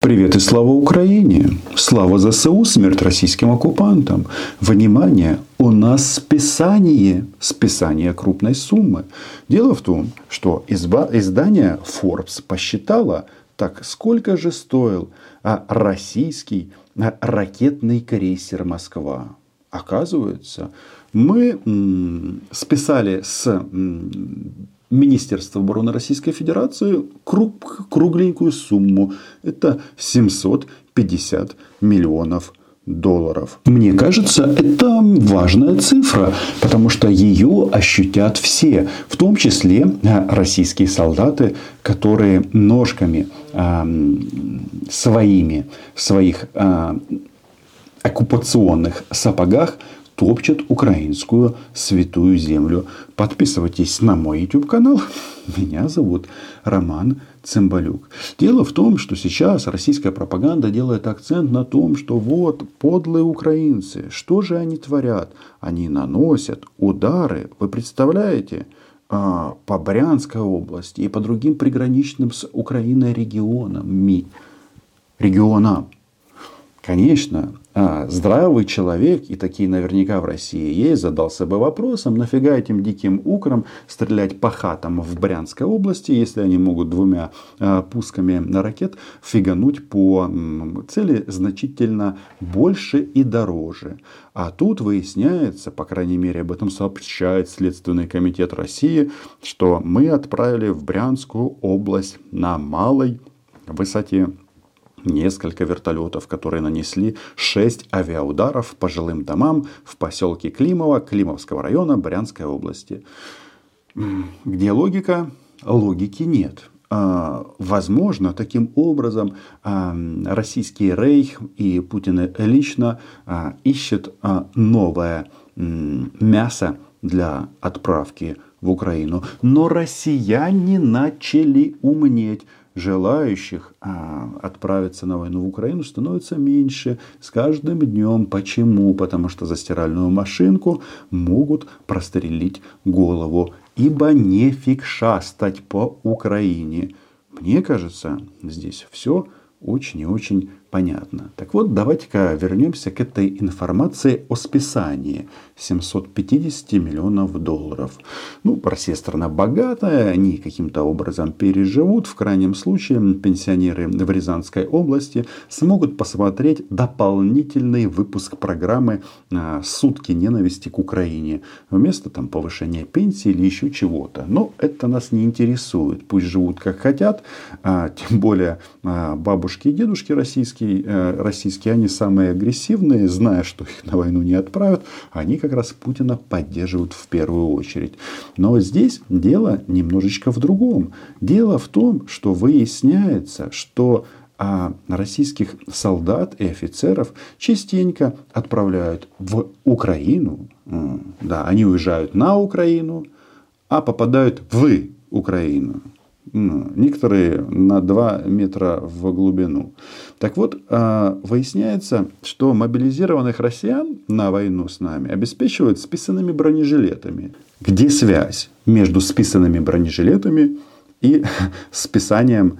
Привет и слава Украине! Слава ЗСУ, смерть российским оккупантам! Внимание! У нас списание, списание крупной суммы. Дело в том, что изба, издание Forbes посчитало, так сколько же стоил а, российский а, ракетный крейсер «Москва». Оказывается, мы м, списали с м, Министерство обороны Российской Федерации круг, кругленькую сумму. Это 750 миллионов долларов. Мне кажется, это важная цифра, потому что ее ощутят все, в том числе а, российские солдаты, которые ножками э, своими, в своих э, оккупационных сапогах топчет украинскую святую землю. Подписывайтесь на мой YouTube канал. Меня зовут Роман Цымбалюк. Дело в том, что сейчас российская пропаганда делает акцент на том, что вот подлые украинцы, что же они творят? Они наносят удары, вы представляете, а, по Брянской области и по другим приграничным с Украиной регионам. Регионам. Конечно, а, здравый человек, и такие наверняка в России есть, задался бы вопросом, нафига этим диким украм стрелять по хатам в Брянской области, если они могут двумя а, пусками на ракет фигануть по цели значительно больше и дороже. А тут выясняется, по крайней мере об этом сообщает Следственный комитет России, что мы отправили в Брянскую область на малой высоте несколько вертолетов, которые нанесли 6 авиаударов по жилым домам в поселке Климово Климовского района Брянской области. Где логика? Логики нет. А, возможно, таким образом а, российский рейх и Путин лично а, ищет новое мясо для отправки в Украину. Но россияне начали умнеть желающих а, отправиться на войну в Украину становится меньше с каждым днем. Почему? Потому что за стиральную машинку могут прострелить голову. Ибо нефиг шастать по Украине. Мне кажется, здесь все очень и очень понятно. Так вот, давайте-ка вернемся к этой информации о списании 750 миллионов долларов. Ну, Россия страна богатая, они каким-то образом переживут. В крайнем случае пенсионеры в Рязанской области смогут посмотреть дополнительный выпуск программы а, «Сутки ненависти к Украине» вместо там повышения пенсии или еще чего-то. Но это нас не интересует. Пусть живут как хотят, а, тем более а, бабушки и дедушки российские российские, э, российские, они самые агрессивные, зная, что их на войну не отправят, они как раз Путина поддерживают в первую очередь. Но здесь дело немножечко в другом. Дело в том, что выясняется, что а российских солдат и офицеров частенько отправляют в Украину. Да, они уезжают на Украину, а попадают в Украину. Ну, некоторые на 2 метра в глубину. Так вот, а, выясняется, что мобилизированных россиян на войну с нами обеспечивают списанными бронежилетами. Где связь между списанными бронежилетами и списанием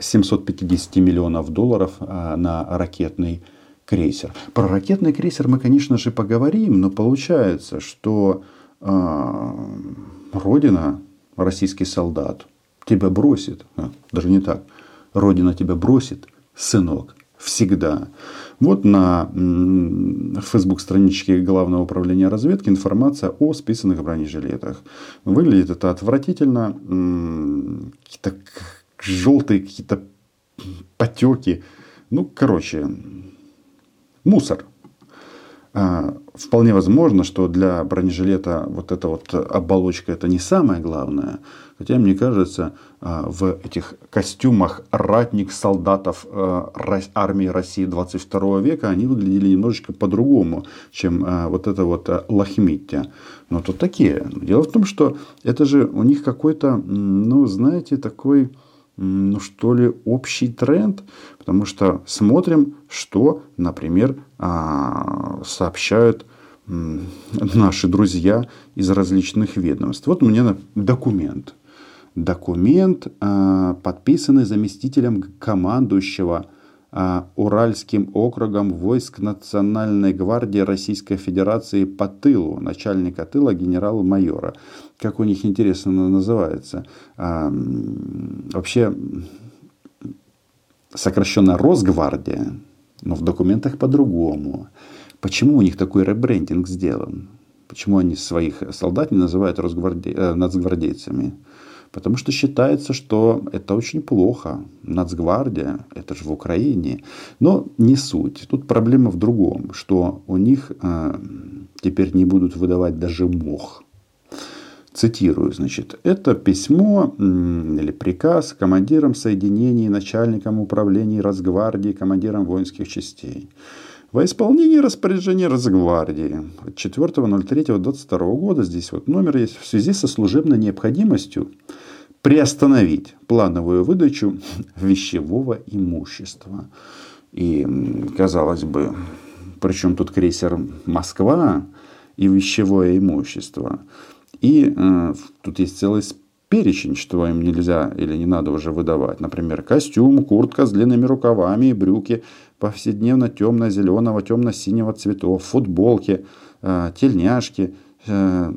750 а, миллионов долларов а, на ракетный крейсер? Про ракетный крейсер мы, конечно же, поговорим, но получается, что Родина, российский солдат, тебя бросит. А, даже не так. Родина тебя бросит, сынок, всегда. Вот на фейсбук страничке Главного управления разведки информация о списанных бронежилетах. Выглядит это отвратительно. Какие-то желтые какие-то потеки. Ну, короче, мусор. А, вполне возможно, что для бронежилета вот эта вот оболочка это не самое главное. Хотя, мне кажется, а, в этих костюмах ратник солдатов а, армии России 22 века они выглядели немножечко по-другому, чем вот это вот лохмиття. Но тут такие. Дело в том, что это же у них какой-то, ну, знаете, такой ну что ли, общий тренд, потому что смотрим, что, например, а, сообщают наши друзья из различных ведомств. Вот у меня документ. Документ, а, подписанный заместителем командующего Уральским округом войск Национальной гвардии Российской Федерации по тылу, начальника тыла генерал-майора. Как у них интересно называется. А, вообще, сокращенно Росгвардия, но в документах по-другому. Почему у них такой ребрендинг сделан? Почему они своих солдат не называют росгварди... э, нацгвардейцами? Потому что считается, что это очень плохо. Нацгвардия, это же в Украине. Но не суть. Тут проблема в другом, что у них э, теперь не будут выдавать даже мох. Цитирую, значит, это письмо или приказ командирам соединений, начальникам управлений Росгвардии, командирам воинских частей. Во исполнении распоряжения Росгвардии от 4.03.22 года, здесь вот номер есть, в связи со служебной необходимостью приостановить плановую выдачу вещевого имущества. И, казалось бы, причем тут крейсер «Москва» и вещевое имущество. И э, тут есть целый перечень, что им нельзя или не надо уже выдавать. Например, костюм, куртка с длинными рукавами и брюки повседневно темно-зеленого, темно-синего цветов, футболки, э, тельняшки э,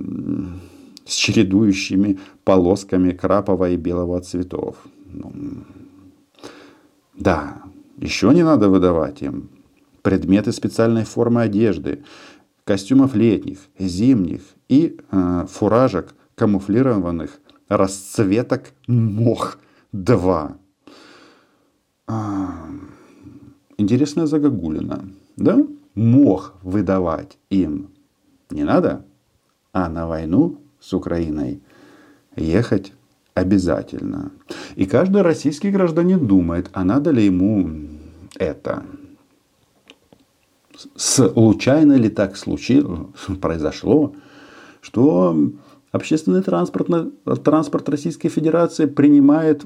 с чередующими полосками крапового и белого цветов. Ну, да, еще не надо выдавать им предметы специальной формы одежды, костюмов летних, зимних и э, фуражек камуфлированных расцветок мох 2. Интересная загогулина. Да? Мох выдавать им не надо, а на войну с Украиной ехать обязательно. И каждый российский гражданин думает, а надо ли ему это. Случайно ли так случилось, произошло, что общественный транспорт, транспорт Российской Федерации принимает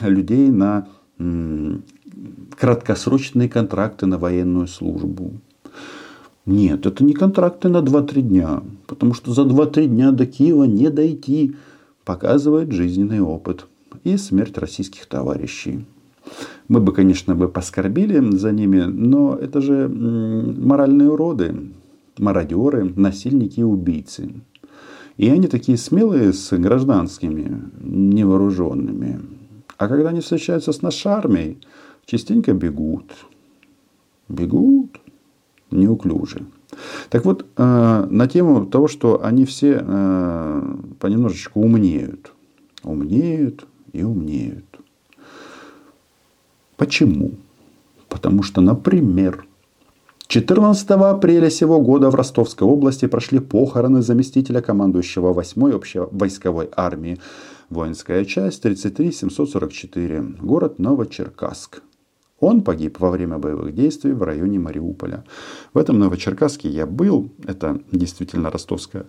людей на краткосрочные контракты на военную службу. Нет, это не контракты на 2-3 дня, потому что за 2-3 дня до Киева не дойти, показывает жизненный опыт и смерть российских товарищей. Мы бы, конечно, бы поскорбили за ними, но это же моральные уроды, мародеры, насильники и убийцы. И они такие смелые с гражданскими, невооруженными. А когда они встречаются с нашей армией, частенько бегут. Бегут неуклюже. Так вот, э, на тему того, что они все э, понемножечку умнеют. Умнеют и умнеют. Почему? Потому что, например, 14 апреля сего года в Ростовской области прошли похороны заместителя командующего 8-й общевойсковой армии. Воинская часть 33 744. Город Новочеркасск. Он погиб во время боевых действий в районе Мариуполя. В этом Новочеркасске я был. Это действительно Ростовская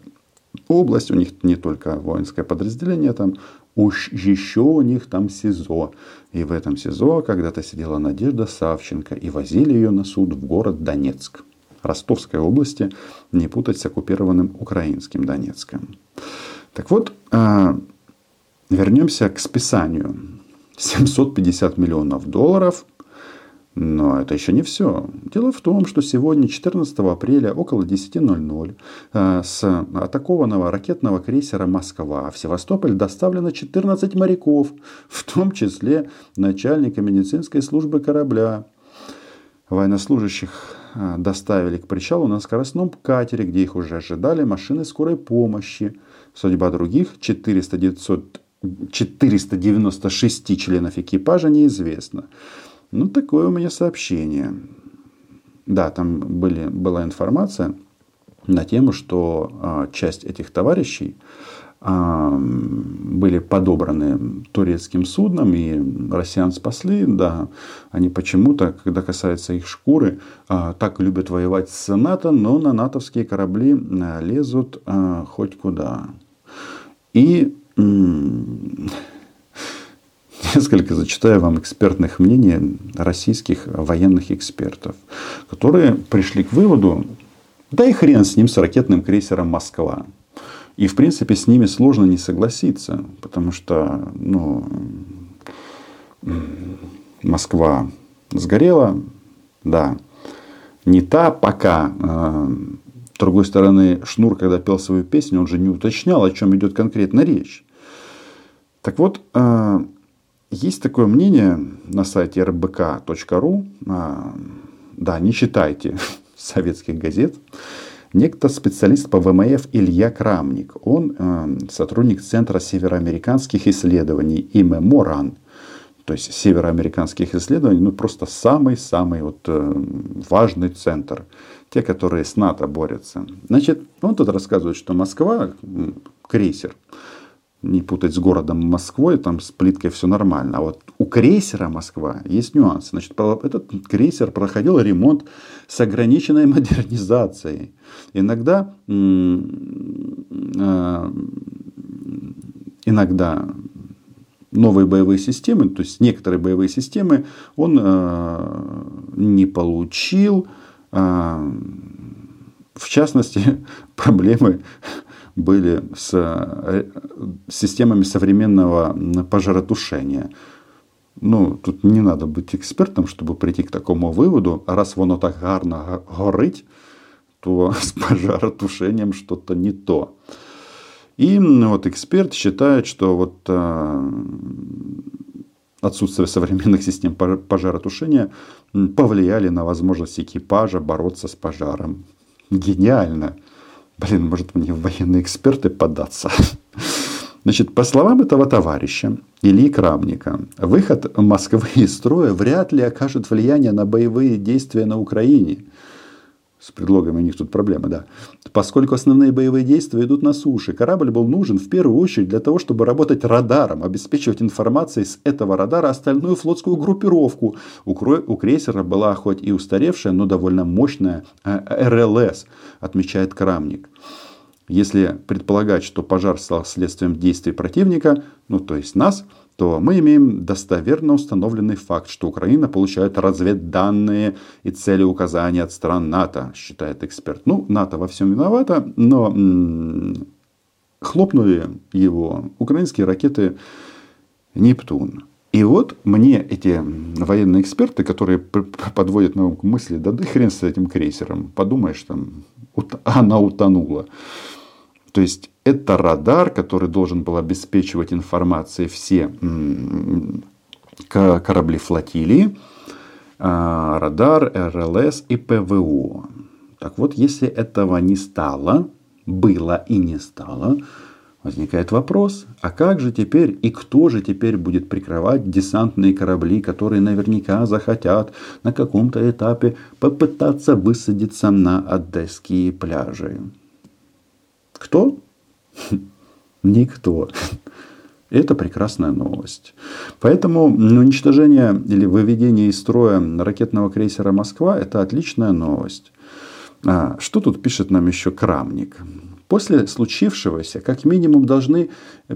область. У них не только воинское подразделение там, уж еще у них там СИЗО. И в этом СИЗО когда-то сидела Надежда Савченко и возили ее на суд в город Донецк. Ростовской области, не путать с оккупированным украинским Донецком. Так вот, а, вернемся к списанию. 750 миллионов долларов но это еще не все. Дело в том, что сегодня, 14 апреля, около 10.00, э, с атакованного ракетного крейсера «Москва» в Севастополь доставлено 14 моряков, в том числе начальника медицинской службы корабля. Военнослужащих э, доставили к причалу на скоростном катере, где их уже ожидали машины скорой помощи. Судьба других 400, 900, 496 членов экипажа неизвестна. Ну, такое у меня сообщение. Да, там были, была информация на тему, что а, часть этих товарищей а, были подобраны турецким судном, и россиян спасли, да, они почему-то, когда касается их шкуры, а, так любят воевать с НАТО, но на натовские корабли а, лезут а, хоть куда. И несколько зачитаю вам экспертных мнений российских военных экспертов, которые пришли к выводу, да и хрен с ним, с ракетным крейсером «Москва». И, в принципе, с ними сложно не согласиться, потому что ну, Москва Сгорела? Да. Не та пока. С другой стороны, Шнур, когда пел свою песню, он же не уточнял, о чем идет конкретно речь. Так вот, есть такое мнение на сайте rbk.ru. Да, не читайте советских газет. Некто специалист по ВМФ Илья Крамник. Он э, сотрудник Центра североамериканских исследований и Меморан. То есть североамериканских исследований, ну просто самый-самый вот, э, важный центр. Те, которые с НАТО борются. Значит, он тут рассказывает, что Москва, крейсер, не путать с городом Москвой, там с плиткой все нормально. А вот у крейсера Москва есть нюансы. Значит, этот крейсер проходил ремонт с ограниченной модернизацией. Иногда, э, иногда новые боевые системы, то есть некоторые боевые системы он э, не получил. Э, в частности, проблемы были с э, системами современного пожаротушения. Ну, тут не надо быть экспертом, чтобы прийти к такому выводу. Раз воно так гарно горить, то с пожаротушением что-то не то. И вот эксперт считает, что вот э, отсутствие современных систем пожаротушения повлияли на возможность экипажа бороться с пожаром. Гениально. Блин, может мне в военные эксперты податься. Значит, по словам этого товарища, Ильи Крамника, выход Москвы из строя вряд ли окажет влияние на боевые действия на Украине – с предлогами у них тут проблемы, да. Поскольку основные боевые действия идут на суше, корабль был нужен в первую очередь для того, чтобы работать радаром, обеспечивать информацией с этого радара остальную флотскую группировку. У, у крейсера была хоть и устаревшая, но довольно мощная э, РЛС, отмечает Крамник. Если предполагать, что пожар стал следствием действий противника, ну то есть нас, то мы имеем достоверно установленный факт, что Украина получает разведданные и цели указания от стран НАТО, считает эксперт. Ну, НАТО во всем виновата, но м- хлопнули его украинские ракеты «Нептун». И вот мне эти военные эксперты, которые подводят на мысли, да да хрен с этим крейсером, подумаешь, там, она утонула. То есть это радар, который должен был обеспечивать информацией все корабли флотилии, а, радар, РЛС и ПВО. Так вот, если этого не стало, было и не стало, возникает вопрос, а как же теперь и кто же теперь будет прикрывать десантные корабли, которые наверняка захотят на каком-то этапе попытаться высадиться на одесские пляжи? Кто? Никто. Это прекрасная новость. Поэтому уничтожение или выведение из строя ракетного крейсера «Москва» – это отличная новость. А, что тут пишет нам еще Крамник? После случившегося, как минимум, должны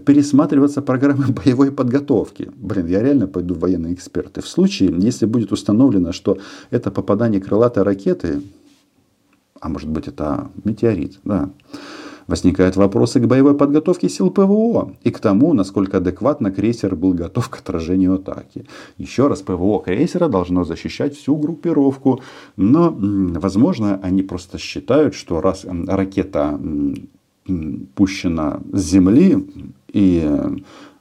пересматриваться программы боевой подготовки. Блин, я реально пойду в военные эксперты. В случае, если будет установлено, что это попадание крылатой ракеты, а может быть это метеорит, да, Возникают вопросы к боевой подготовке сил ПВО и к тому, насколько адекватно крейсер был готов к отражению атаки. Еще раз, ПВО крейсера должно защищать всю группировку, но, возможно, они просто считают, что раз ракета пущена с земли и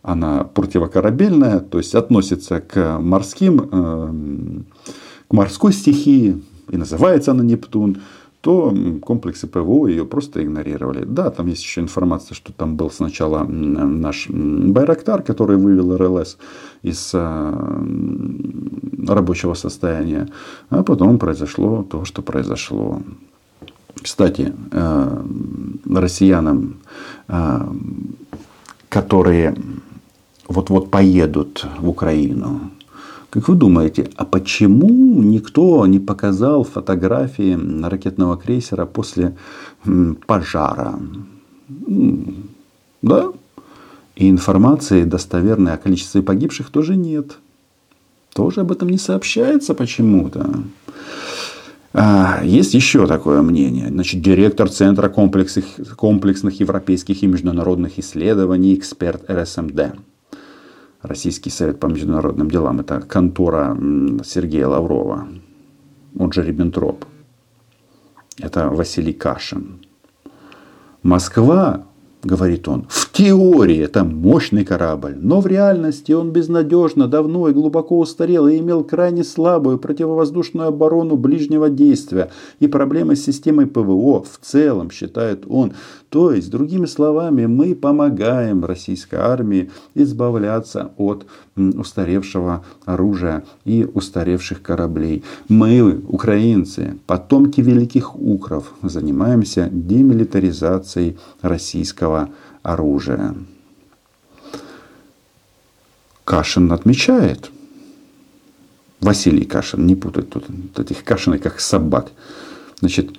она противокорабельная, то есть относится к морским, э, к морской стихии, и называется она Нептун, то комплексы ПВО ее просто игнорировали. Да, там есть еще информация, что там был сначала наш Байрактар, который вывел РЛС из э, рабочего состояния, а потом произошло то, что произошло. Кстати, э, россиянам, э, которые вот-вот поедут в Украину, как вы думаете, а почему никто не показал фотографии ракетного крейсера после пожара? Да? И информации достоверной о количестве погибших тоже нет. Тоже об этом не сообщается почему-то. А, есть еще такое мнение. Значит, директор Центра комплексных, комплексных европейских и международных исследований, эксперт РСМД Российский совет по международным делам. Это контора Сергея Лаврова. Он же Риббентроп. Это Василий Кашин. Москва говорит он, в теории это мощный корабль, но в реальности он безнадежно, давно и глубоко устарел и имел крайне слабую противовоздушную оборону ближнего действия и проблемы с системой ПВО в целом, считает он. То есть, другими словами, мы помогаем российской армии избавляться от устаревшего оружия и устаревших кораблей. Мы, украинцы, потомки великих укров, занимаемся демилитаризацией российского оружия. Кашин отмечает, Василий Кашин, не путать тут этих Кашиной как собак, значит,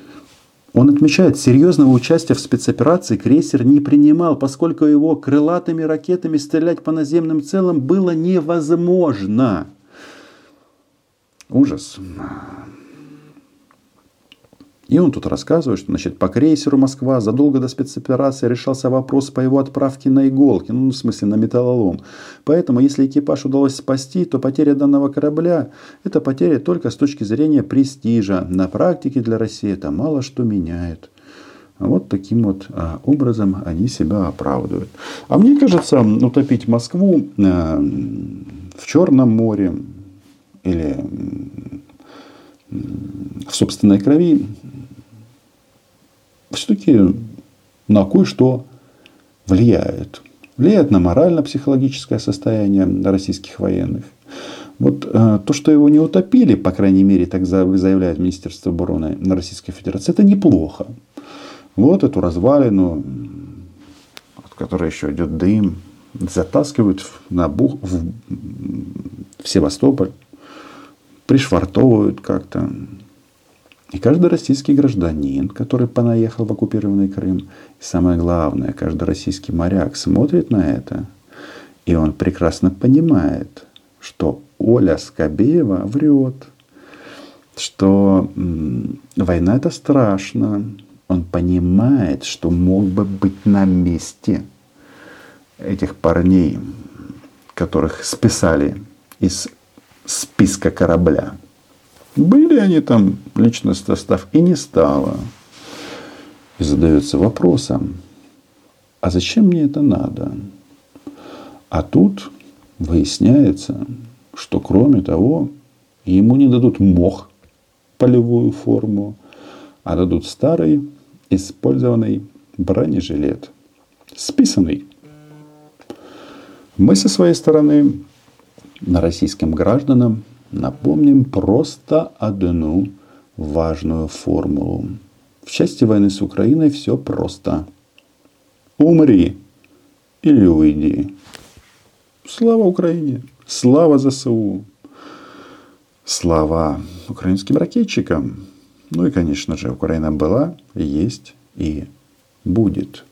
он отмечает, серьезного участия в спецоперации крейсер не принимал, поскольку его крылатыми ракетами стрелять по наземным целям было невозможно. Ужас. И он тут рассказывает, что значит, по крейсеру Москва задолго до спецоперации решался вопрос по его отправке на иголки, ну, в смысле, на металлолом. Поэтому, если экипаж удалось спасти, то потеря данного корабля – это потеря только с точки зрения престижа. На практике для России это мало что меняет. Вот таким вот а, образом они себя оправдывают. А мне кажется, утопить Москву а, в Черном море или в собственной крови все-таки на кое-что влияет. Влияет на морально-психологическое состояние российских военных. Вот э, то, что его не утопили, по крайней мере, так заявляет Министерство обороны Российской Федерации, это неплохо. Вот эту развалину, от которой еще идет дым, затаскивают на Бух, в, в Севастополь, пришвартовывают как-то, и каждый российский гражданин, который понаехал в оккупированный Крым, и самое главное, каждый российский моряк смотрит на это, и он прекрасно понимает, что Оля Скобеева врет, что м, война это страшно. Он понимает, что мог бы быть на месте этих парней, которых списали из списка корабля. Были они там, личностный состав, и не стало. И задается вопросом, а зачем мне это надо? А тут выясняется, что кроме того, ему не дадут мох, полевую форму, а дадут старый, использованный бронежилет, списанный. Мы со своей стороны российским гражданам Напомним просто одну важную формулу. В части войны с Украиной все просто. Умри или уйди. Слава Украине! Слава ЗСУ! Слава украинским ракетчикам! Ну и, конечно же, Украина была, есть и будет.